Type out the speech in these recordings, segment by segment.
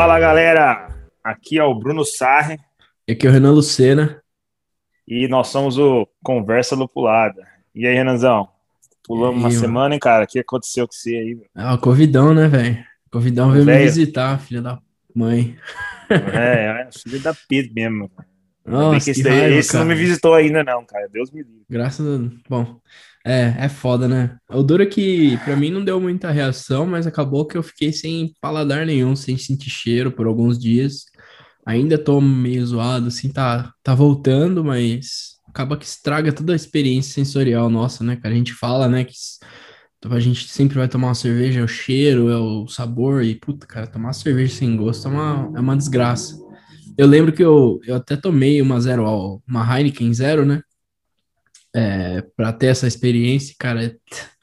Fala galera, aqui é o Bruno Sarre. E aqui é o Renan Lucena. E nós somos o Conversa Lupulada. E aí, Renanzão? Pulamos uma mano? semana, hein, cara? O que aconteceu com você aí? Ah, o Covidão, né, velho? Covidão veio véio. me visitar, filha da mãe. É, é filho da pita mesmo. Nossa, esse, raiva, esse não me visitou ainda, não, cara. Deus me livre. Graças a Deus. Bom, é, é foda, né? O duro é que pra mim não deu muita reação, mas acabou que eu fiquei sem paladar nenhum, sem sentir cheiro por alguns dias. Ainda tô meio zoado, assim, tá, tá voltando, mas acaba que estraga toda a experiência sensorial nossa, né, cara? A gente fala, né, que a gente sempre vai tomar uma cerveja, é o cheiro, é o sabor, e puta, cara, tomar cerveja sem gosto é uma, é uma desgraça. Eu lembro que eu, eu até tomei uma zero, uma Heineken zero, né? É, pra ter essa experiência, cara,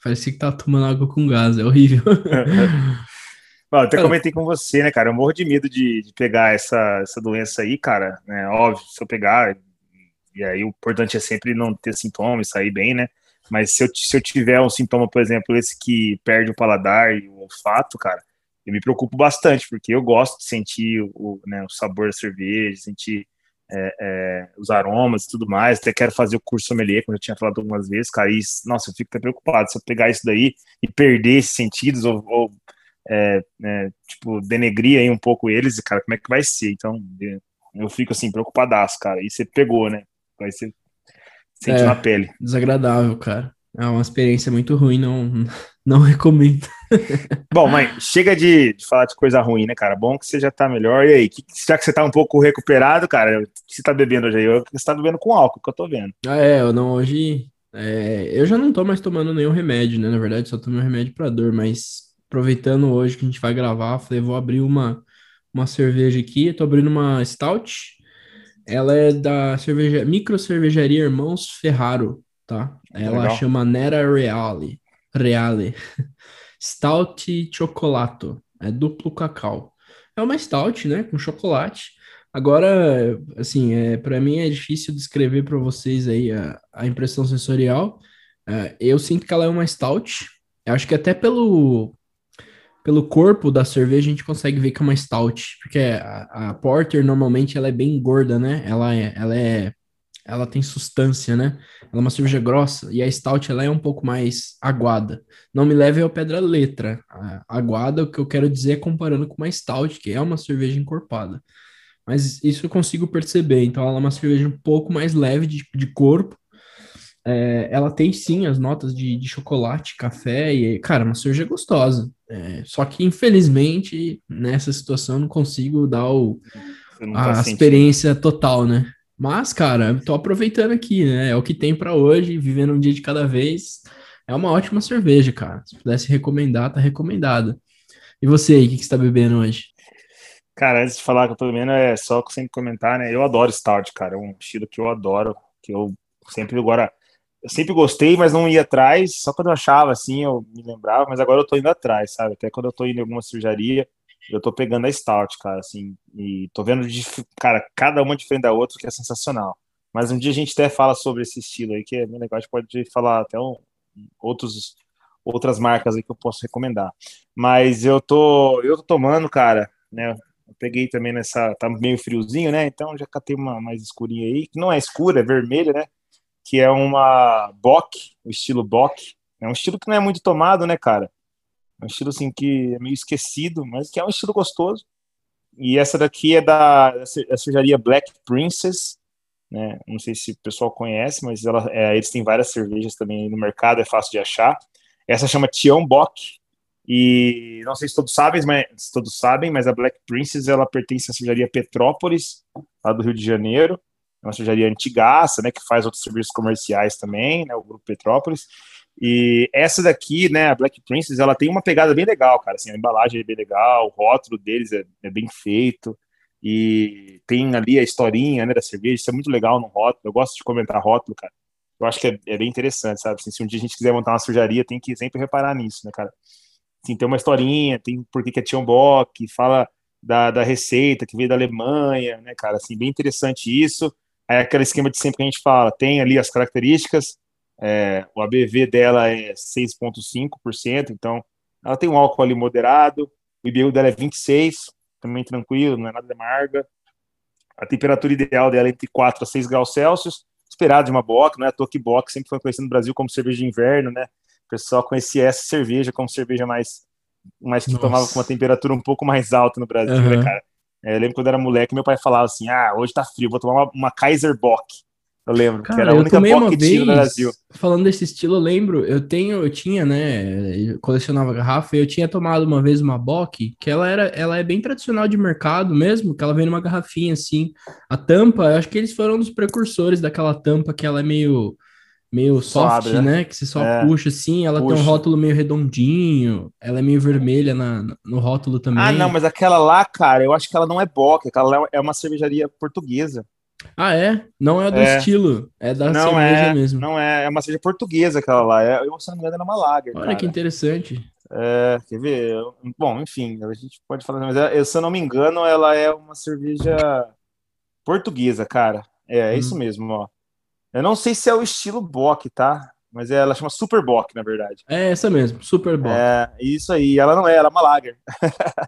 parecia que tava tomando água com gás, é horrível. Bom, eu até comentei com você, né, cara? Eu morro de medo de, de pegar essa, essa doença aí, cara. Né? Óbvio, se eu pegar, e aí o importante é sempre não ter sintomas, sair bem, né? Mas se eu, se eu tiver um sintoma, por exemplo, esse que perde o paladar e o olfato, cara, eu me preocupo bastante, porque eu gosto de sentir o, né, o sabor da cerveja, sentir é, é, os aromas e tudo mais. Até quero fazer o curso sommelier, como eu tinha falado algumas vezes, cara. E, nossa, eu fico até preocupado se eu pegar isso daí e perder esses sentidos ou, ou é, é, tipo, denegrir aí um pouco eles, cara, como é que vai ser? Então, eu fico assim, preocupadaço, cara. E você pegou, né? Vai ser sente é, na pele. Desagradável, cara. É uma experiência muito ruim, não, não recomendo. Bom, mas chega de, de, falar de coisa ruim, né, cara? Bom que você já tá melhor. E aí, que, já que você tá um pouco recuperado, cara, o que você tá bebendo hoje aí? Você tá bebendo com álcool, que eu tô vendo. Ah, é, eu não, hoje. É, eu já não tô mais tomando nenhum remédio, né? Na verdade, só tomei um remédio pra dor, mas aproveitando hoje que a gente vai gravar, falei, vou abrir uma, uma cerveja aqui. Eu tô abrindo uma Stout. Ela é da cerveja, micro cervejaria Irmãos Ferraro, tá? Ela Legal. chama Nera Reale. Reale. Stout Chocolato. É duplo cacau. É uma stout, né, com chocolate. Agora, assim, é, para mim é difícil descrever para vocês aí a, a impressão sensorial. É, eu sinto que ela é uma stout. Eu acho que até pelo pelo corpo da cerveja a gente consegue ver que é uma stout, porque a, a porter normalmente ela é bem gorda, né? Ela é, ela é, ela tem substância, né? Ela é uma cerveja grossa e a stout ela é um pouco mais aguada. Não me leve ao pedra letra. A, aguada, o que eu quero dizer é comparando com uma stout, que é uma cerveja encorpada. Mas isso eu consigo perceber. Então ela é uma cerveja um pouco mais leve de, de corpo é, ela tem sim as notas de, de chocolate, café e, cara, uma cerveja gostosa. É, só que, infelizmente, nessa situação não consigo dar o, tá a experiência total, né? Mas, cara, tô aproveitando aqui, né? É o que tem para hoje, vivendo um dia de cada vez. É uma ótima cerveja, cara. Se pudesse recomendar, tá recomendada. E você aí, o que, você tá bebendo hoje? Cara, antes de falar que eu tô bebendo, é só sem comentar, né? Eu adoro Stout, cara. É um estilo que eu adoro, que eu sempre agora eu sempre gostei, mas não ia atrás, só quando eu achava assim, eu me lembrava, mas agora eu tô indo atrás, sabe? Até quando eu tô indo em alguma cervejaria, eu tô pegando a Stout, cara, assim, e tô vendo, cara, cada uma diferente da outra, que é sensacional. Mas um dia a gente até fala sobre esse estilo aí, que é bem gente pode falar até um, outros, outras marcas aí que eu posso recomendar. Mas eu tô, eu tô tomando, cara, né, eu peguei também nessa, tá meio friozinho, né, então já catei uma mais escurinha aí, que não é escura, é vermelha, né, que é uma Bock, o estilo Bock. É um estilo que não é muito tomado, né, cara? É um estilo assim que é meio esquecido, mas que é um estilo gostoso. E essa daqui é da, da cervejaria Black Princess, né? Não sei se o pessoal conhece, mas ela, é, eles têm várias cervejas também no mercado, é fácil de achar. Essa chama Tião Bock. E não sei se todos sabem, mas se todos sabem, mas a Black Princess ela pertence à cervejaria Petrópolis, lá do Rio de Janeiro uma cervejaria antigaça, né, que faz outros serviços comerciais também, né, o Grupo Petrópolis. E essa daqui, né, a Black Princess, ela tem uma pegada bem legal, cara, assim, a embalagem é bem legal, o rótulo deles é, é bem feito, e tem ali a historinha, né, da cerveja, isso é muito legal no rótulo, eu gosto de comentar rótulo, cara, eu acho que é, é bem interessante, sabe, assim, se um dia a gente quiser montar uma cervejaria, tem que sempre reparar nisso, né, cara. Assim, tem uma historinha, tem por que é Tiambok, fala da, da receita que veio da Alemanha, né, cara, assim, bem interessante isso, é aquele esquema de sempre que a gente fala, tem ali as características, é, o ABV dela é 6,5%, então ela tem um álcool ali moderado, o IBU dela é 26%, também tranquilo, não é nada amarga. A temperatura ideal dela é entre 4 a 6 graus Celsius, esperado de uma Bock, né? A Toki Bock sempre foi conhecida no Brasil como cerveja de inverno, né? O pessoal conhecia essa cerveja como cerveja mais, mais que Nossa. tomava com uma temperatura um pouco mais alta no Brasil, uhum. né, cara? É, eu lembro quando eu era moleque, meu pai falava assim: ah, hoje tá frio, vou tomar uma, uma Kaiser Bock. Eu lembro, Cara, que era a única Bock que tinha no Brasil. Falando desse estilo, eu lembro, eu tenho, eu tinha, né, eu colecionava garrafa, e eu tinha tomado uma vez uma Bock, que ela era, ela é bem tradicional de mercado mesmo, que ela vem numa garrafinha assim. A tampa, eu acho que eles foram um dos precursores daquela tampa que ela é meio meio soft, né? né? Que você só é, puxa assim, ela puxa. tem um rótulo meio redondinho, ela é meio vermelha na, no rótulo também. Ah, não, mas aquela lá, cara, eu acho que ela não é Bock, aquela é uma cervejaria portuguesa. Ah, é? Não é do é. estilo, é da não cerveja é, mesmo. Não é, é uma cerveja portuguesa aquela lá. É, eu, se não me engano, era uma lager. Olha cara. que interessante. É, quer ver? Bom, enfim, a gente pode falar, mas é, se eu não me engano, ela é uma cerveja portuguesa, cara. É, é hum. isso mesmo, ó. Eu não sei se é o estilo Bock, tá? Mas ela chama Super Bock, na verdade. É essa mesmo, Super Bock. É, isso aí. Ela não é, ela é uma lager.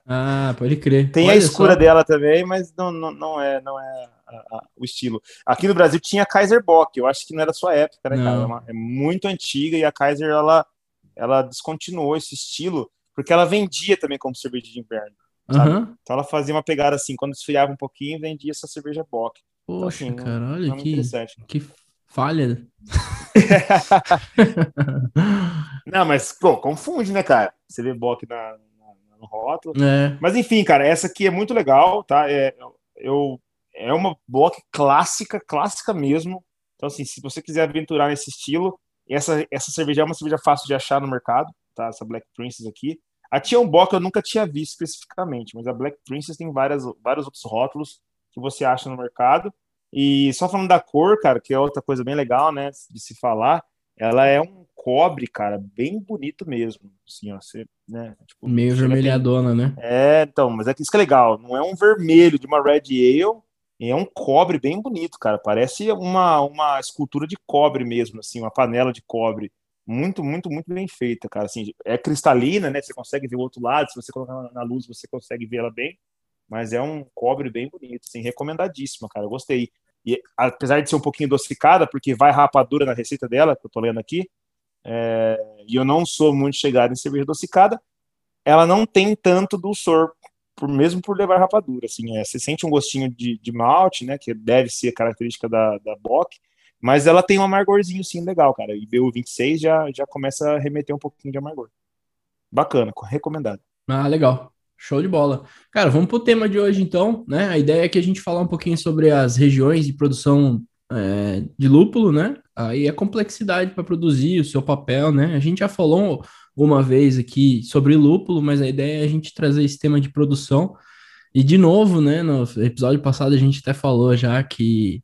ah, pode crer. Tem Olha a escura só. dela também, mas não, não, não é, não é a, o estilo. Aqui no Brasil tinha a Kaiser Bock, eu acho que não era sua época, né, não. cara? É, uma, é, muito antiga e a Kaiser, ela, ela descontinuou esse estilo, porque ela vendia também como cerveja de inverno. Uhum. Então ela fazia uma pegada assim, quando esfriava um pouquinho, vendia essa cerveja Bock. Poxa, então, assim, cara, olha que, que falha. não, mas, pô, confunde, né, cara? Você vê Bock na, na, no rótulo. É. Mas enfim, cara, essa aqui é muito legal, tá? É, eu é uma block clássica, clássica mesmo. Então, assim, se você quiser aventurar nesse estilo, essa, essa cerveja é uma cerveja fácil de achar no mercado, tá? Essa Black Princess aqui. A Tion Bock eu nunca tinha visto especificamente, mas a Black Princess tem várias, vários outros rótulos que você acha no mercado. E só falando da cor, cara, que é outra coisa bem legal, né, de se falar, ela é um cobre, cara, bem bonito mesmo. Assim, ó, você, né, tipo, Meio vermelhadona, né? É, então, mas é que isso que é legal. Não é um vermelho de uma Red Ale, é um cobre bem bonito, cara. Parece uma, uma escultura de cobre mesmo, assim, uma panela de cobre. Muito, muito, muito bem feita, cara. Assim, é cristalina, né? Você consegue ver o outro lado. Se você colocar na luz, você consegue ver ela bem. Mas é um cobre bem bonito, assim, recomendadíssima, cara. Eu gostei. E apesar de ser um pouquinho adocicada, porque vai rapadura na receita dela, que eu tô lendo aqui, é, e eu não sou muito chegado em cerveja adocicada, ela não tem tanto dulçor por, mesmo por levar rapadura, assim, é, você sente um gostinho de, de malte, né, que deve ser característica da, da Bock, mas ela tem um amargorzinho, sim, legal, cara, e BU26 já, já começa a remeter um pouquinho de amargor. Bacana, recomendado. Ah, legal. Show de bola. Cara, vamos pro tema de hoje, então, né? A ideia é que a gente falar um pouquinho sobre as regiões de produção é, de lúpulo, né? Aí a complexidade para produzir, o seu papel, né? A gente já falou uma vez aqui sobre lúpulo, mas a ideia é a gente trazer esse tema de produção. E de novo, né, no episódio passado a gente até falou já que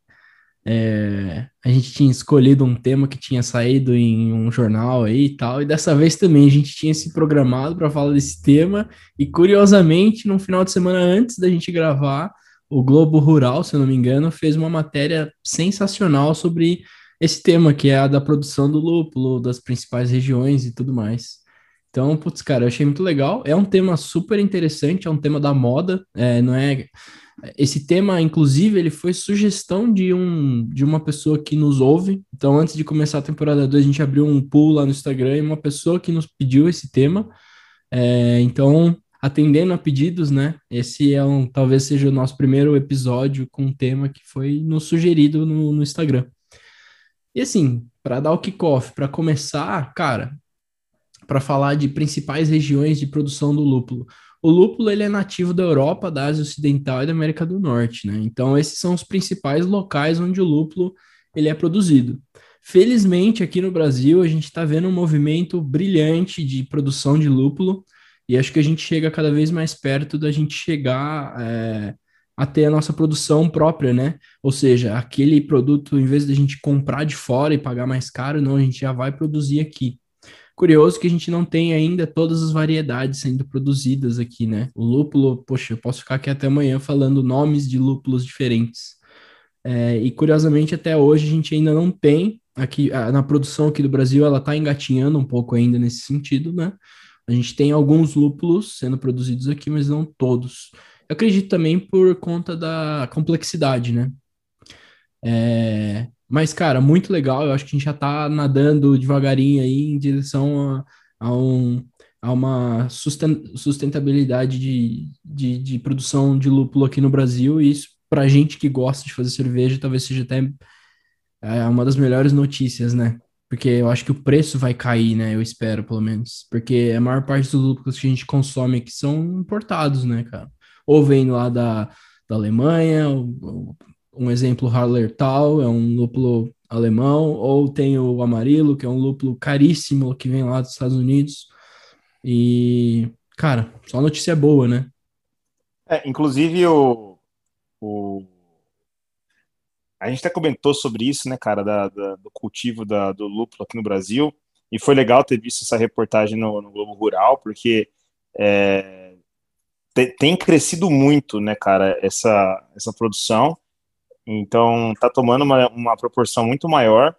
é, a gente tinha escolhido um tema que tinha saído em um jornal aí e tal, e dessa vez também a gente tinha se programado para falar desse tema, e curiosamente, no final de semana antes da gente gravar, o Globo Rural, se eu não me engano, fez uma matéria sensacional sobre esse tema, que é a da produção do lúpulo, das principais regiões e tudo mais. Então, putz, cara, eu achei muito legal. É um tema super interessante, é um tema da moda, é, não é. Esse tema, inclusive, ele foi sugestão de, um, de uma pessoa que nos ouve. Então, antes de começar a temporada 2, a gente abriu um pool lá no Instagram e uma pessoa que nos pediu esse tema. É, então, atendendo a pedidos, né? Esse é um, talvez seja o nosso primeiro episódio com um tema que foi nos sugerido no, no Instagram. E assim, para dar o kickoff, para começar, cara, para falar de principais regiões de produção do lúpulo. O lúpulo ele é nativo da Europa, da Ásia Ocidental e da América do Norte, né? Então esses são os principais locais onde o lúpulo ele é produzido. Felizmente aqui no Brasil a gente está vendo um movimento brilhante de produção de lúpulo e acho que a gente chega cada vez mais perto da gente chegar é, a ter a nossa produção própria, né? Ou seja, aquele produto, em vez de a gente comprar de fora e pagar mais caro, não, a gente já vai produzir aqui. Curioso que a gente não tem ainda todas as variedades sendo produzidas aqui, né? O lúpulo, poxa, eu posso ficar aqui até amanhã falando nomes de lúpulos diferentes. É, e curiosamente, até hoje a gente ainda não tem aqui na produção aqui do Brasil, ela está engatinhando um pouco ainda nesse sentido, né? A gente tem alguns lúpulos sendo produzidos aqui, mas não todos. Eu acredito também por conta da complexidade, né? É, mas, cara, muito legal. Eu acho que a gente já tá nadando devagarinho aí em direção a, a, um, a uma sustentabilidade de, de, de, produção de lúpulo aqui no Brasil. E isso, pra gente que gosta de fazer cerveja, talvez seja até é, uma das melhores notícias, né? Porque eu acho que o preço vai cair, né? Eu espero, pelo menos. Porque a maior parte dos lúpulos que a gente consome aqui são importados, né, cara? Ou vem lá da, da Alemanha, um exemplo, Hallertau, é um lúpulo alemão, ou tem o Amarilo, que é um lúpulo caríssimo que vem lá dos Estados Unidos. E, cara, só notícia boa, né? É, inclusive o, o a gente até comentou sobre isso, né, cara, da, da, do cultivo da, do lúpulo aqui no Brasil, e foi legal ter visto essa reportagem no, no Globo Rural, porque é, te, tem crescido muito, né, cara, essa, essa produção, então tá tomando uma, uma proporção muito maior,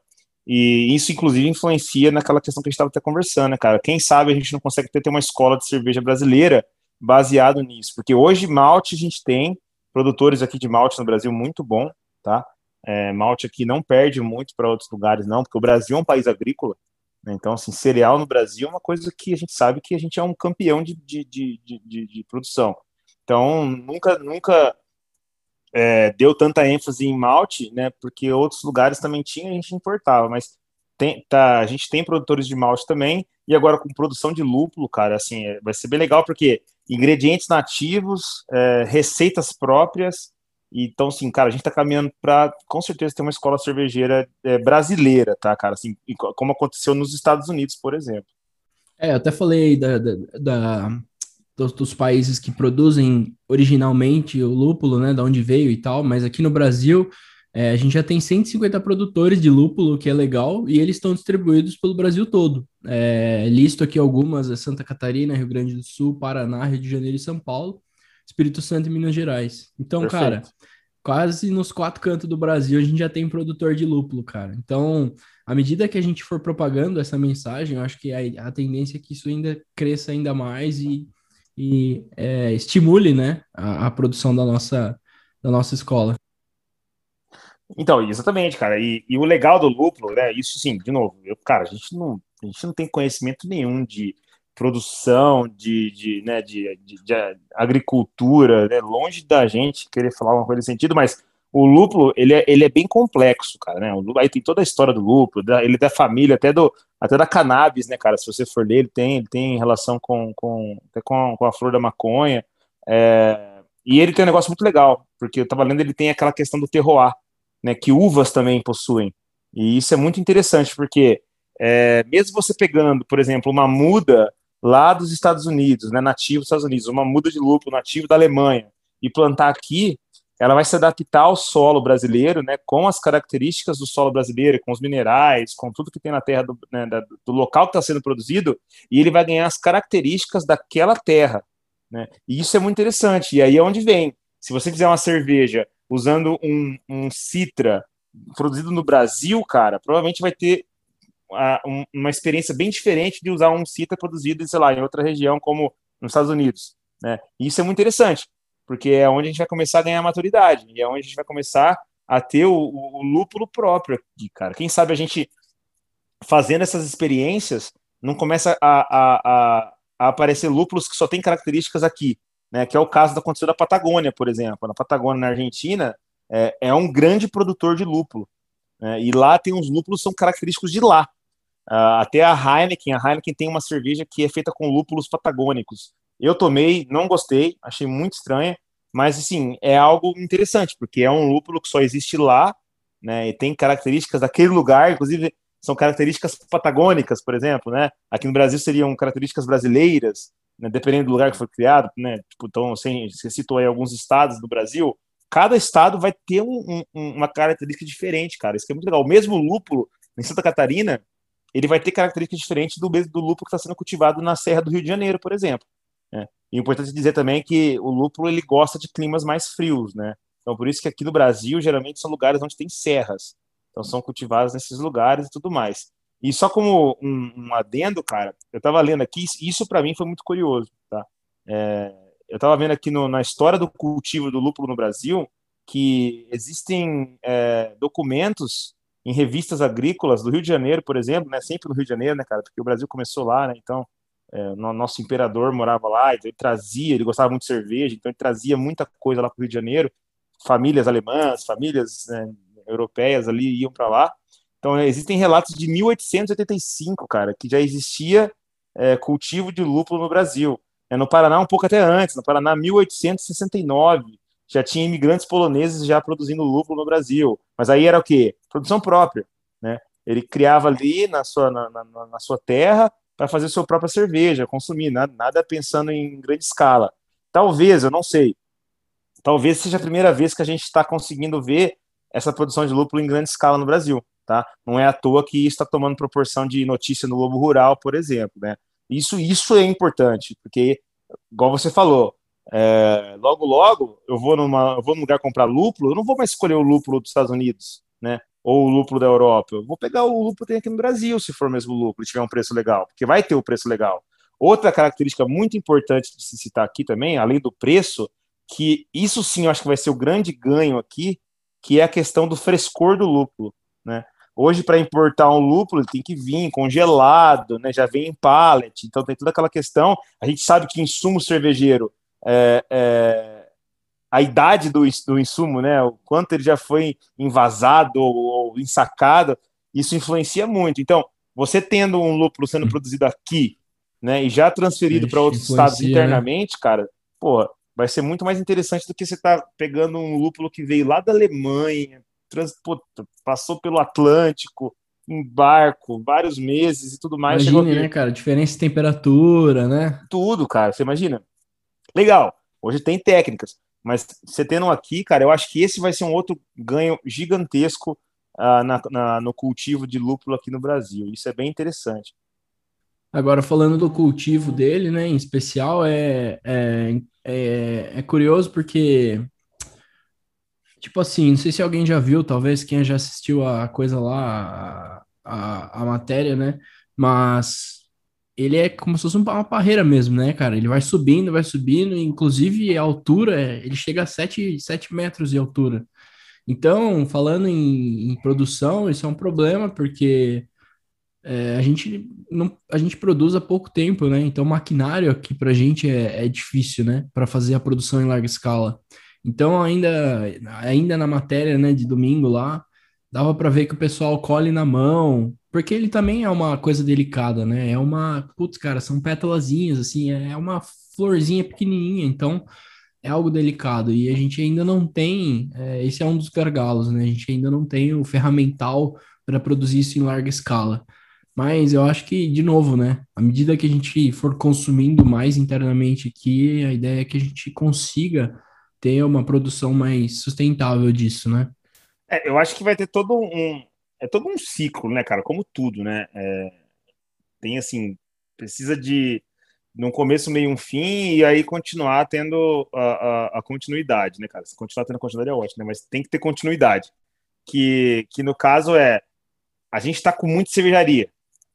e isso, inclusive, influencia naquela questão que a gente estava até conversando, né, cara? Quem sabe a gente não consegue ter, ter uma escola de cerveja brasileira baseado nisso, porque hoje malte a gente tem produtores aqui de malte no Brasil muito bom, tá? É, malte aqui não perde muito para outros lugares, não, porque o Brasil é um país agrícola. Né? Então, assim, cereal no Brasil é uma coisa que a gente sabe que a gente é um campeão de, de, de, de, de produção. Então, nunca, nunca é, deu tanta ênfase em malte, né? Porque outros lugares também tinham, a gente importava, mas tem, tá, a gente tem produtores de malte também, e agora com produção de lúpulo, cara, assim, é, vai ser bem legal, porque ingredientes nativos, é, receitas próprias, então, assim, cara, a gente tá caminhando para, com certeza, ter uma escola cervejeira é, brasileira, tá, cara? Assim, como aconteceu nos Estados Unidos, por exemplo. É, eu até falei da, da, da dos, dos, países que produzem originalmente o lúpulo, né, da onde veio e tal, mas aqui no Brasil é, a gente já tem 150 produtores de lúpulo, que é legal, e eles estão distribuídos pelo Brasil todo. É, listo aqui algumas: é Santa Catarina, Rio Grande do Sul, Paraná, Rio de Janeiro e São Paulo. Espírito Santo e Minas Gerais. Então, Perfeito. cara, quase nos quatro cantos do Brasil a gente já tem produtor de lúpulo, cara. Então, à medida que a gente for propagando essa mensagem, eu acho que a, a tendência é que isso ainda cresça ainda mais e, e é, estimule, né, a, a, produção da nossa, da nossa escola. Então, exatamente, cara. E, e, o legal do lúpulo, né? Isso sim, de novo, eu, cara, a gente não, a gente não tem conhecimento nenhum de produção, de, de, né, de, de, de agricultura, né, longe da gente querer falar uma coisa nesse sentido, mas o lúpulo, ele é, ele é bem complexo, cara, né, aí tem toda a história do lúpulo, da, ele é da família, até, do, até da cannabis, né, cara, se você for ler, ele tem, ele tem relação com, com, até com, com a flor da maconha, é, e ele tem um negócio muito legal, porque eu tava lendo, ele tem aquela questão do terroir, né, que uvas também possuem, e isso é muito interessante, porque é, mesmo você pegando, por exemplo, uma muda lá dos Estados Unidos, né, nativo dos Estados Unidos, uma muda de lúpulo nativo da Alemanha, e plantar aqui, ela vai se adaptar ao solo brasileiro, né, com as características do solo brasileiro, com os minerais, com tudo que tem na terra do, né, do local que está sendo produzido, e ele vai ganhar as características daquela terra, né, e isso é muito interessante, e aí é onde vem, se você fizer uma cerveja usando um, um citra produzido no Brasil, cara, provavelmente vai ter uma experiência bem diferente de usar um CITA produzido, sei lá, em outra região, como nos Estados Unidos. Né? E isso é muito interessante, porque é onde a gente vai começar a ganhar maturidade, e é onde a gente vai começar a ter o, o, lúpulo próprio aqui, cara. Quem sabe a gente, fazendo essas experiências, não começa a, a, a, aparecer lúpulos que só têm características aqui, né? que é o caso da aconteceu da Patagônia, por exemplo. Na Patagônia, na Argentina, é, é um grande produtor de lúpulo. Né? E lá tem uns lúpulos que são característicos de lá. Uh, até a Heineken, a Heineken tem uma cerveja que é feita com lúpulos patagônicos. Eu tomei, não gostei, achei muito estranha, mas assim, é algo interessante, porque é um lúpulo que só existe lá, né, e tem características daquele lugar, inclusive são características patagônicas, por exemplo, né? Aqui no Brasil seriam características brasileiras, né, dependendo do lugar que foi criado, né? Tipo, então, assim, você citou aí alguns estados do Brasil, cada estado vai ter um, um, uma característica diferente, cara. Isso é muito legal. O mesmo lúpulo em Santa Catarina, ele vai ter características diferentes do mesmo do lúpulo que está sendo cultivado na Serra do Rio de Janeiro, por exemplo. Né? E é importante dizer também que o lúpulo ele gosta de climas mais frios, né? Então por isso que aqui no Brasil geralmente são lugares onde tem serras, então são cultivados nesses lugares e tudo mais. E só como um, um adendo, cara, eu estava lendo aqui, isso para mim foi muito curioso, tá? É, eu estava vendo aqui no, na história do cultivo do lúpulo no Brasil que existem é, documentos em revistas agrícolas do Rio de Janeiro, por exemplo, né? Sempre no Rio de Janeiro, né, cara? Porque o Brasil começou lá, né? Então, é, nosso imperador morava lá, então ele trazia, ele gostava muito de cerveja, então ele trazia muita coisa lá para o Rio de Janeiro. Famílias alemãs, famílias né, europeias ali iam para lá. Então, existem relatos de 1885, cara, que já existia é, cultivo de lúpulo no Brasil. É, no Paraná, um pouco até antes, no Paraná, 1869 já tinha imigrantes poloneses já produzindo lúpulo no Brasil. Mas aí era o quê? Produção própria, né? Ele criava ali na sua, na, na, na sua terra para fazer sua própria cerveja, consumir, nada, nada pensando em grande escala. Talvez, eu não sei, talvez seja a primeira vez que a gente está conseguindo ver essa produção de lúpulo em grande escala no Brasil, tá? Não é à toa que isso está tomando proporção de notícia no Globo Rural, por exemplo, né? Isso, isso é importante, porque, igual você falou, é, logo, logo, eu vou, numa, eu vou num lugar comprar lúpulo, eu não vou mais escolher o lúpulo dos Estados Unidos, né? Ou o lúpulo da Europa. Eu vou pegar o lúpulo que tem aqui no Brasil, se for mesmo lúpulo, e tiver um preço legal, porque vai ter o um preço legal. Outra característica muito importante de se citar aqui também, além do preço, que isso sim eu acho que vai ser o grande ganho aqui, que é a questão do frescor do lúpulo, né? Hoje, para importar um lúpulo, ele tem que vir congelado, né? já vem em pallet, então tem toda aquela questão. A gente sabe que insumo cervejeiro é, é, a idade do, do insumo, né? O quanto ele já foi invasado ou, ou ensacado, isso influencia muito. Então, você tendo um lúpulo sendo produzido aqui, né, e já transferido para outros estados né? internamente, né? cara, pô, vai ser muito mais interessante do que você tá pegando um lúpulo que veio lá da Alemanha, trans, pô, passou pelo Atlântico, em barco, vários meses e tudo mais. Imagina, né, cara? Diferença de temperatura, né? Tudo, cara. Você imagina? Legal, hoje tem técnicas, mas você tendo aqui, cara, eu acho que esse vai ser um outro ganho gigantesco uh, na, na, no cultivo de lúpulo aqui no Brasil. Isso é bem interessante. Agora, falando do cultivo dele, né, em especial, é, é, é, é, curioso porque, tipo assim, não sei se alguém já viu, talvez quem já assistiu a coisa lá, a, a, a matéria, né, mas ele é como se fosse uma barreira mesmo, né, cara? Ele vai subindo, vai subindo, inclusive a altura, ele chega a 7, 7 metros de altura. Então, falando em, em produção, isso é um problema, porque é, a, gente não, a gente produz há pouco tempo, né? Então, maquinário aqui para a gente é, é difícil, né? Para fazer a produção em larga escala. Então, ainda, ainda na matéria né, de domingo lá, dava para ver que o pessoal colhe na mão, porque ele também é uma coisa delicada, né? É uma, putz, cara, são pétalazinhas, assim, é uma florzinha pequenininha, então é algo delicado. E a gente ainda não tem, é, esse é um dos gargalos, né? A gente ainda não tem o ferramental para produzir isso em larga escala. Mas eu acho que, de novo, né? À medida que a gente for consumindo mais internamente aqui, a ideia é que a gente consiga ter uma produção mais sustentável disso, né? É, eu acho que vai ter todo um, é todo um ciclo, né, cara? Como tudo, né? É, tem assim, precisa de num começo, meio um fim, e aí continuar tendo a, a, a, continuidade, né, cara? Se continuar tendo continuidade é ótimo, né? Mas tem que ter continuidade. Que, que no caso é a gente está com muita cervejaria,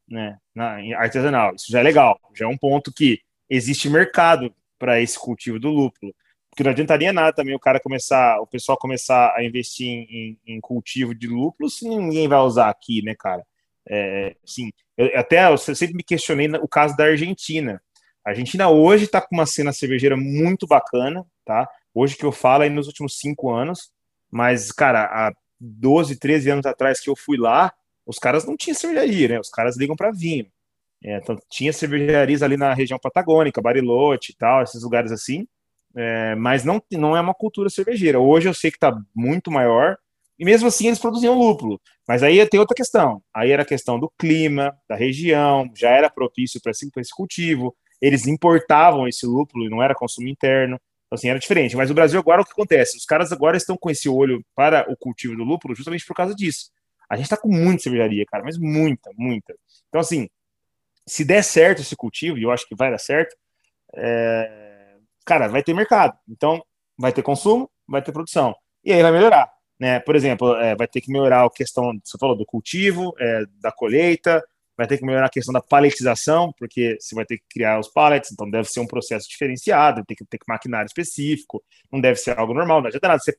né? Na, artesanal. Isso já é legal, já é um ponto que existe mercado para esse cultivo do lúpulo. Porque não adiantaria nada também o cara começar, o pessoal começar a investir em, em, cultivo de lúpulo se ninguém vai usar aqui, né, cara? É, sim, eu, até eu sempre me questionei o caso da Argentina. A Argentina hoje está com uma cena cervejeira muito bacana, tá? Hoje que eu falo é nos últimos cinco anos, mas, cara, há 12, 13 anos atrás que eu fui lá, os caras não tinham cervejaria, né? Os caras ligam para vinho. É, então, tinha cervejarias ali na região patagônica, Bariloche e tal, esses lugares assim, é, mas não, não é uma cultura cervejeira. Hoje eu sei que está muito maior, e mesmo assim eles produziam lúpulo. Mas aí tem outra questão. Aí era a questão do clima, da região, já era propício para esse, esse, cultivo. Eles importavam esse lúpulo e não era consumo interno. Então, assim, era diferente. Mas o Brasil agora o que acontece? Os caras agora estão com esse olho para o cultivo do lúpulo justamente por causa disso. A gente está com muita cervejaria, cara, mas muita, muita. Então, assim, se der certo esse cultivo, e eu acho que vai dar certo, é cara, vai ter mercado. Então, vai ter consumo, vai ter produção. E aí vai melhorar. Né? Por exemplo, é, vai ter que melhorar a questão, você falou, do cultivo, é, da colheita, vai ter que melhorar a questão da paletização, porque você vai ter que criar os pallets, então deve ser um processo diferenciado, tem que ter maquinário específico, não deve ser algo normal, não adianta nada você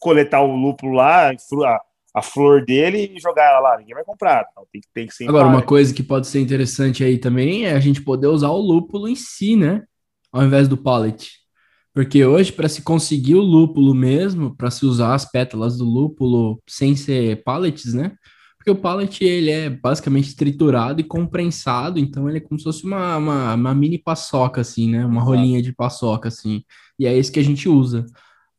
coletar o lúpulo lá, a, a flor dele e jogar ela lá, ninguém vai comprar, então tem, tem que ser Agora, uma coisa que pode ser interessante aí também é a gente poder usar o lúpulo em si, né, ao invés do pallet. Porque hoje, para se conseguir o lúpulo mesmo, para se usar as pétalas do lúpulo sem ser pallets, né? Porque o pallet ele é basicamente triturado e comprensado, então ele é como se fosse uma, uma, uma mini paçoca, assim, né? Uma rolinha de paçoca, assim. E é isso que a gente usa.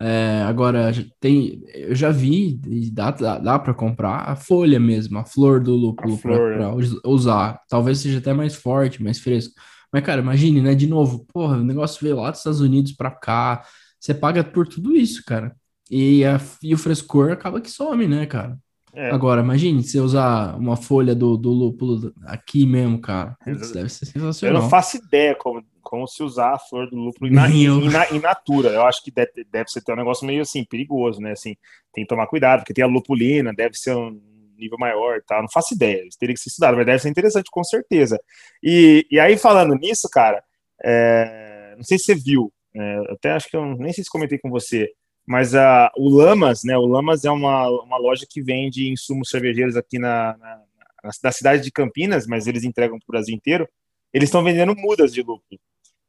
É, agora, tem, eu já vi, dá, dá, dá para comprar a folha mesmo, a flor do lúpulo para é. usar. Talvez seja até mais forte, mais fresco. Mas, cara, imagine, né? De novo, porra, o negócio veio lá dos Estados Unidos para cá. Você paga por tudo isso, cara. E, a, e o frescor acaba que some, né, cara? É. Agora, imagine você usar uma folha do, do lúpulo aqui mesmo, cara. Putz, deve ser sensacional. Eu não faço ideia como, como se usar a flor do lúpulo in, in, in, in natura. Eu acho que deve, deve ser um negócio meio assim, perigoso, né? Assim, tem que tomar cuidado, porque tem a lupulina, deve ser um nível maior tal. Não faço ideia, teria que ser estudado, mas deve ser interessante, com certeza. E, e aí, falando nisso, cara, é, não sei se você viu, é, até acho que eu nem sei se comentei com você. Mas a, o Lamas, né? O Lamas é uma, uma loja que vende insumos cervejeiros aqui na, na, na cidade de Campinas, mas eles entregam para o Brasil inteiro. Eles estão vendendo mudas de lúpulo.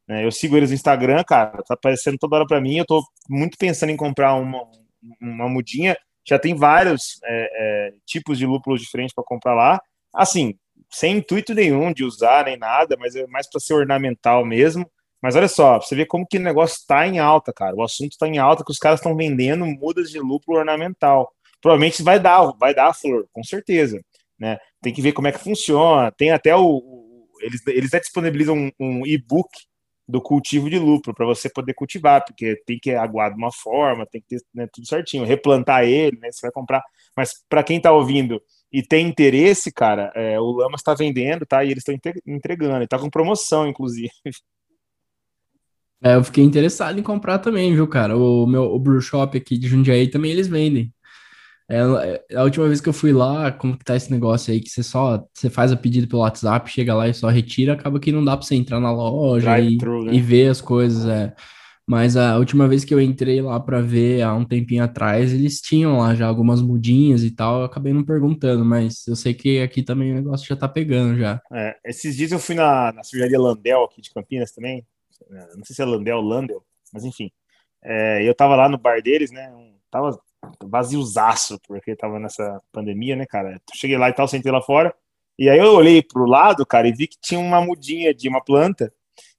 Né? Eu sigo eles no Instagram, cara, tá aparecendo toda hora para mim. Eu estou muito pensando em comprar uma, uma mudinha. Já tem vários é, é, tipos de lúpulos diferentes para comprar lá. Assim, sem intuito nenhum de usar nem nada, mas é mais para ser ornamental mesmo. Mas olha só, você vê como que o negócio está em alta, cara. O assunto está em alta, que os caras estão vendendo mudas de lúpulo ornamental. Provavelmente vai dar, vai dar a flor, com certeza. Né? Tem que ver como é que funciona. Tem até o. o eles, eles disponibilizam um, um e-book do cultivo de lúpulo para você poder cultivar, porque tem que aguar de uma forma, tem que ter né, tudo certinho, replantar ele, né? Você vai comprar. Mas para quem está ouvindo e tem interesse, cara, é, o Lama está vendendo, tá? E eles estão entregando, está com promoção, inclusive. É, eu fiquei interessado em comprar também, viu, cara? O meu o brew shop aqui de Jundiaí também eles vendem. É, é, a última vez que eu fui lá, como que tá esse negócio aí que você só você faz o pedido pelo WhatsApp, chega lá e só retira, acaba que não dá para você entrar na loja e, né? e, ver as coisas, é. Mas a última vez que eu entrei lá para ver há um tempinho atrás, eles tinham lá já algumas mudinhas e tal, eu acabei não perguntando, mas eu sei que aqui também o negócio já tá pegando já. É, esses dias eu fui na, na cervejaria Landel aqui de Campinas também, é, não sei se é Landel ou Landel, mas enfim. É, eu tava lá no bar deles, né? Tava vaziozaço, porque tava nessa pandemia, né, cara? Cheguei lá e tal, sentei lá fora. E aí eu olhei pro lado, cara, e vi que tinha uma mudinha de uma planta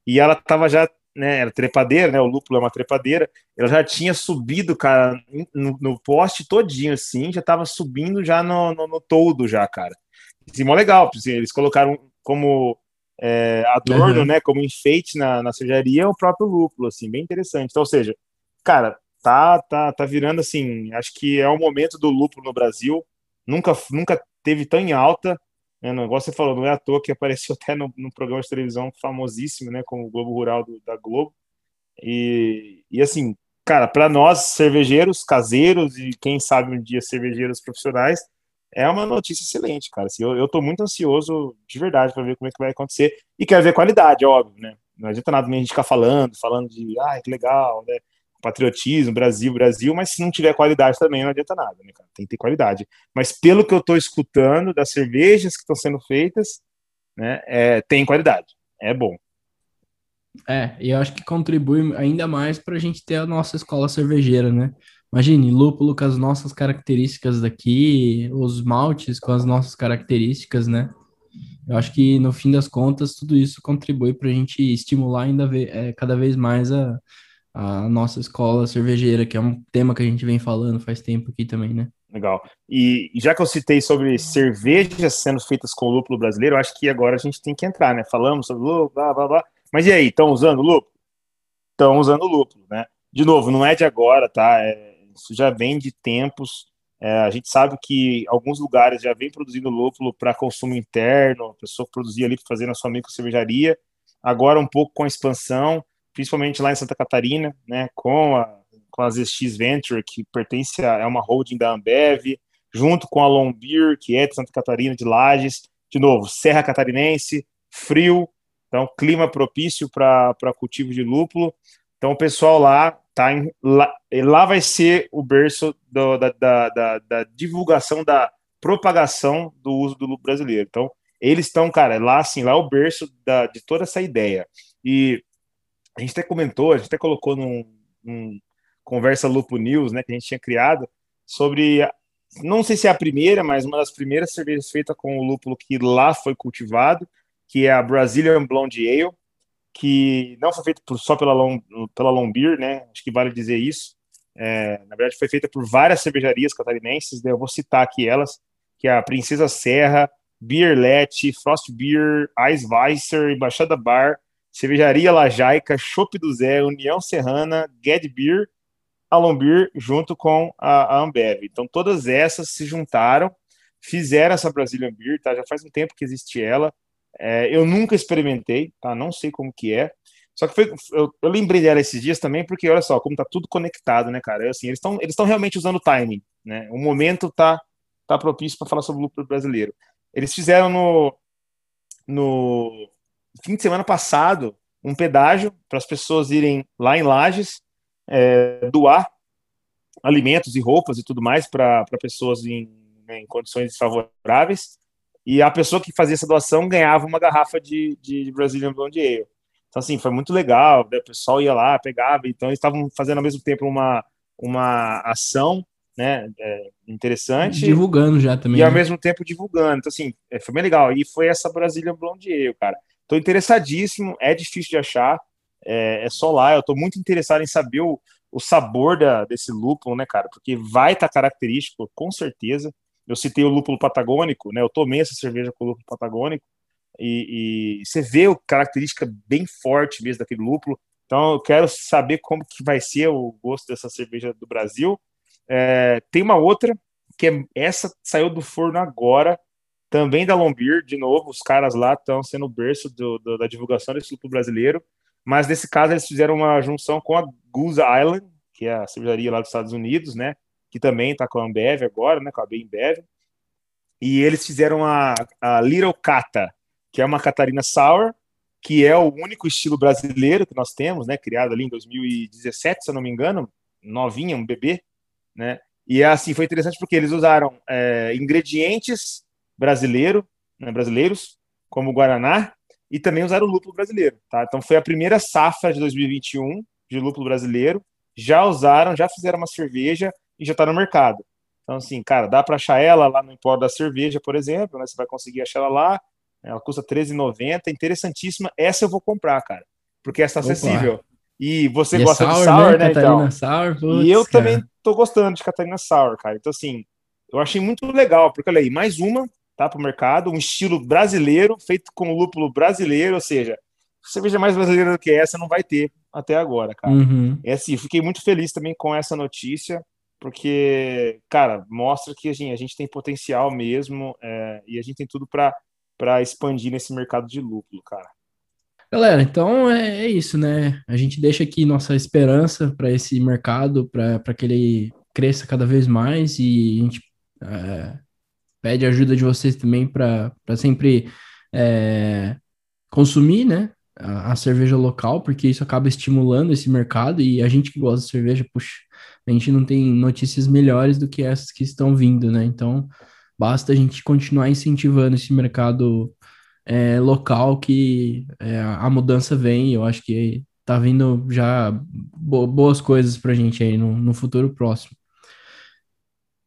e ela tava já, né, era trepadeira, né? O lúpulo é uma trepadeira. Ela já tinha subido, cara, no, no poste todinho, assim, já tava subindo já no, no, no todo, já, cara. Assim, mó legal, assim, eles colocaram como é, adorno, uhum. né, como enfeite na, na cervejaria, o próprio lúpulo, assim, bem interessante. Então, ou seja, cara, tá, tá, tá virando assim, acho que é o momento do lúpulo no Brasil, nunca, nunca teve tão em alta, né, negócio você falou, não é à toa que apareceu até no, no programa de televisão famosíssimo, né, como o Globo Rural do, da Globo, e, e assim, cara, para nós cervejeiros caseiros e quem sabe um dia cervejeiros profissionais, é uma notícia excelente, cara. Assim, eu, eu tô muito ansioso de verdade para ver como é que vai acontecer e quero ver qualidade, óbvio, né? Não adianta nada a gente ficar falando, falando de, ah, que legal, né? Patriotismo, Brasil, Brasil, mas se não tiver qualidade também não adianta nada, né, cara? Tem que ter qualidade. Mas pelo que eu tô escutando das cervejas que estão sendo feitas, né, é, tem qualidade. É bom. É, e eu acho que contribui ainda mais para a gente ter a nossa escola cervejeira, né? Imagine, lúpulo com as nossas características daqui, os maltes com as nossas características, né? Eu acho que no fim das contas tudo isso contribui para a gente estimular ainda é, cada vez mais a, a nossa escola cervejeira, que é um tema que a gente vem falando faz tempo aqui também, né? Legal. E já que eu citei sobre cervejas sendo feitas com lúpulo brasileiro, acho que agora a gente tem que entrar, né? Falamos sobre lúpulo, blá, blá, blá. Mas e aí, estão usando lúpulo? Estão usando lúpulo, né? De novo, não é de agora, tá? É, isso já vem de tempos. É, a gente sabe que alguns lugares já vem produzindo lúpulo para consumo interno, a pessoa produzia ali para fazer na sua micro cervejaria. Agora, um pouco com a expansão, principalmente lá em Santa Catarina, né, com, a, com as SX Venture, que pertence a é uma holding da Ambev, junto com a Long Beer, que é de Santa Catarina, de Lages, de novo, Serra Catarinense, frio, então clima propício para cultivo de lúpulo. Então o pessoal lá tá em, lá, lá vai ser o berço do, da, da, da, da, divulgação da propagação do uso do lúpulo brasileiro. Então eles estão, cara, lá assim, lá é o berço da, de toda essa ideia. E a gente até comentou, a gente até colocou num, num conversa Lupo News, né, que a gente tinha criado sobre não sei se é a primeira, mas uma das primeiras cervejas feita com o lúpulo que lá foi cultivado, que é a Brazilian Blonde Ale, que não foi feita só pela, Long, pela Lombeer, né? Acho que vale dizer isso. É, na verdade, foi feita por várias cervejarias catarinenses, né? eu vou citar aqui elas, que é a Princesa Serra, Beerlet, Frost Beer, Eisweiser, Embaixada Bar, Cervejaria Lajaica, Chopp do Zé, União Serrana, Get Beer a Lombir junto com a, a, Ambev. Então, todas essas se juntaram, fizeram essa Brazilian Beer, tá? Já faz um tempo que existe ela. É, eu nunca experimentei, tá? Não sei como que é. Só que foi, eu, eu, lembrei dela esses dias também, porque olha só, como tá tudo conectado, né, cara? É assim, eles estão eles realmente usando o timing, né? O momento tá, tá propício para falar sobre o lucro brasileiro. Eles fizeram no, no fim de semana passado um pedágio para as pessoas irem lá em Lages é, doar alimentos e roupas e tudo mais para pessoas em, em, condições desfavoráveis. E a pessoa que fazia essa doação ganhava uma garrafa de, de, Brazilian Blonde Ale. Então, assim, foi muito legal. Né? O pessoal ia lá, pegava. Então, eles estavam fazendo ao mesmo tempo uma, uma ação né, é, interessante. Divulgando já também. E ao né? mesmo tempo divulgando. Então, assim, é, foi bem legal. E foi essa Brazilian Blonde Ale, cara. Estou interessadíssimo. É difícil de achar é, é só lá. Eu estou muito interessado em saber o, o sabor da, desse lúpulo, né, cara? Porque vai estar tá característico, com certeza. Eu citei o lúpulo patagônico, né? Eu tomei essa cerveja com o lúpulo patagônico e, e você vê a característica bem forte mesmo daquele lúpulo. Então eu quero saber como que vai ser o gosto dessa cerveja do Brasil. É, tem uma outra que é, essa saiu do forno agora, também da Lombir, de novo, os caras lá estão sendo o berço do, do, da divulgação desse lúpulo brasileiro. Mas nesse caso eles fizeram uma junção com a Goose Island, que é a cervejaria lá dos Estados Unidos, né? Que também está com a Ambev agora, né? Com a Bembev. E eles fizeram a, a Little Cata, que é uma Catarina Sour, que é o único estilo brasileiro que nós temos, né? Criado ali em 2017, se eu não me engano, novinha, um bebê, né? E assim foi interessante porque eles usaram é, ingredientes brasileiro, né, brasileiros, como o guaraná, e também usaram o lúpulo brasileiro, tá? Então foi a primeira safra de 2021 de lúpulo brasileiro, já usaram, já fizeram uma cerveja e já está no mercado. Então, assim, cara, dá para achar ela lá no Empório da Cerveja, por exemplo, né? Você vai conseguir achar ela lá, ela custa R$13,90, interessantíssima. Essa eu vou comprar, cara, porque essa tá acessível. E você e é gosta é sour, de sour, né, né então? Sour, putz, e eu cara. também tô gostando de Catarina Sour, cara. Então, assim, eu achei muito legal, porque olha aí, mais uma tá, para o mercado, um estilo brasileiro, feito com lúpulo brasileiro, ou seja, cerveja mais brasileira do que essa não vai ter até agora, cara. Uhum. É assim, fiquei muito feliz também com essa notícia, porque, cara, mostra que assim, a gente tem potencial mesmo é, e a gente tem tudo para expandir nesse mercado de lúpulo, cara. Galera, então é, é isso, né? A gente deixa aqui nossa esperança para esse mercado, para que ele cresça cada vez mais e a gente é, pede ajuda de vocês também para sempre é, consumir, né? A, a, cerveja local, porque isso acaba estimulando esse mercado e a gente que gosta de cerveja, puxa, a gente não tem notícias melhores do que essas que estão vindo, né? Então, basta a gente continuar incentivando esse mercado é, local que é, a mudança vem. Eu acho que tá vindo já boas coisas para a gente aí no, no futuro próximo.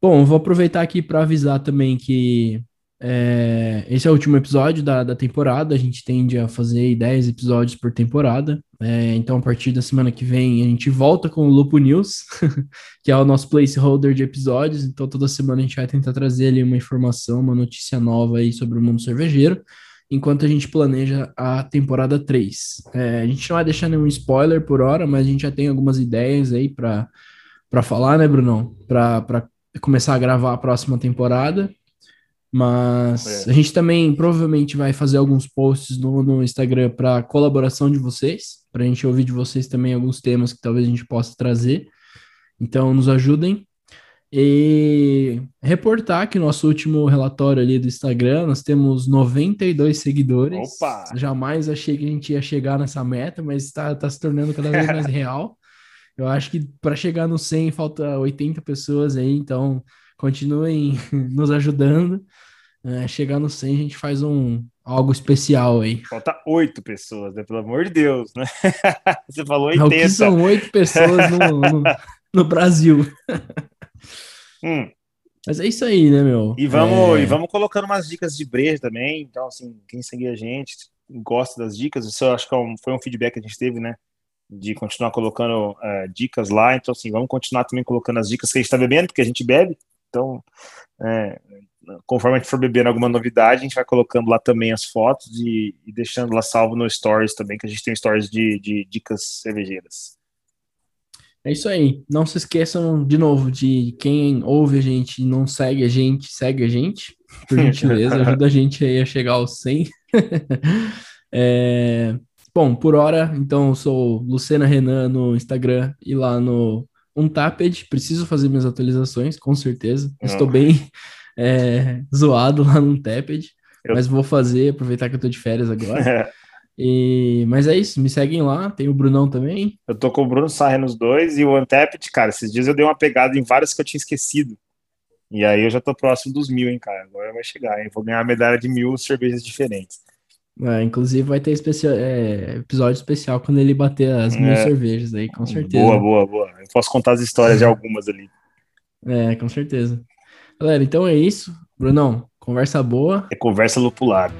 Bom, vou aproveitar aqui para avisar também que é, esse é o último episódio da, da temporada. A gente tende a fazer 10 episódios por temporada. É, então, a partir da semana que vem, a gente volta com o Lupo News, que é o nosso placeholder de episódios. Então, toda semana a gente vai tentar trazer ali uma informação, uma notícia nova aí sobre o mundo cervejeiro, enquanto a gente planeja a temporada 3. É, a gente não vai deixar nenhum spoiler por hora, mas a gente já tem algumas ideias aí para falar, né, Brunão? Para começar a gravar a próxima temporada. Mas é. a gente também provavelmente vai fazer alguns posts no, no Instagram para colaboração de vocês, para a gente ouvir de vocês também alguns temas que talvez a gente possa trazer. Então, nos ajudem. E reportar que nosso último relatório ali do Instagram, nós temos 92 seguidores. Opa! Jamais achei que a gente ia chegar nessa meta, mas está tá se tornando cada vez mais real. Eu acho que para chegar no 100 falta 80 pessoas aí, então continuem nos ajudando. É, chegar no 100 a gente faz um algo especial aí. Falta oito pessoas, né? Pelo amor de Deus, né? Você falou 80. O que são oito pessoas no, no, no Brasil. Hum. Mas é isso aí, né, meu? E vamos, é... e vamos colocando umas dicas de breja também. Então, assim, quem seguir a gente, gosta das dicas, isso eu acho que é um, foi um feedback que a gente teve, né? De continuar colocando uh, dicas lá. Então, assim, vamos continuar também colocando as dicas que a gente está bebendo, porque a gente bebe. Então, é, conforme a gente for bebendo alguma novidade, a gente vai colocando lá também as fotos e, e deixando lá salvo no Stories também, que a gente tem stories de, de dicas cervejeiras. É isso aí. Não se esqueçam, de novo, de quem ouve a gente e não segue a gente, segue a gente, por gentileza, ajuda a gente aí a chegar aos 100. é... Bom, por hora, então, eu sou Lucena Renan no Instagram e lá no Untapped. Preciso fazer minhas atualizações, com certeza. Estou bem é, zoado lá no Untapped, eu... mas vou fazer, aproveitar que eu tô de férias agora. E, mas é isso, me seguem lá, tem o Brunão também. Eu tô com o Bruno Sarre nos dois e o Untapped, cara, esses dias eu dei uma pegada em vários que eu tinha esquecido. E aí eu já tô próximo dos mil, hein, cara. Agora vai chegar, hein? Vou ganhar a medalha de mil cervejas diferentes. É, inclusive vai ter especial, é, episódio especial quando ele bater as mil é. cervejas aí, com certeza. Boa, boa, boa. Eu posso contar as histórias de algumas ali. É, com certeza. Galera, então é isso. Brunão, conversa boa. É conversa lupulada.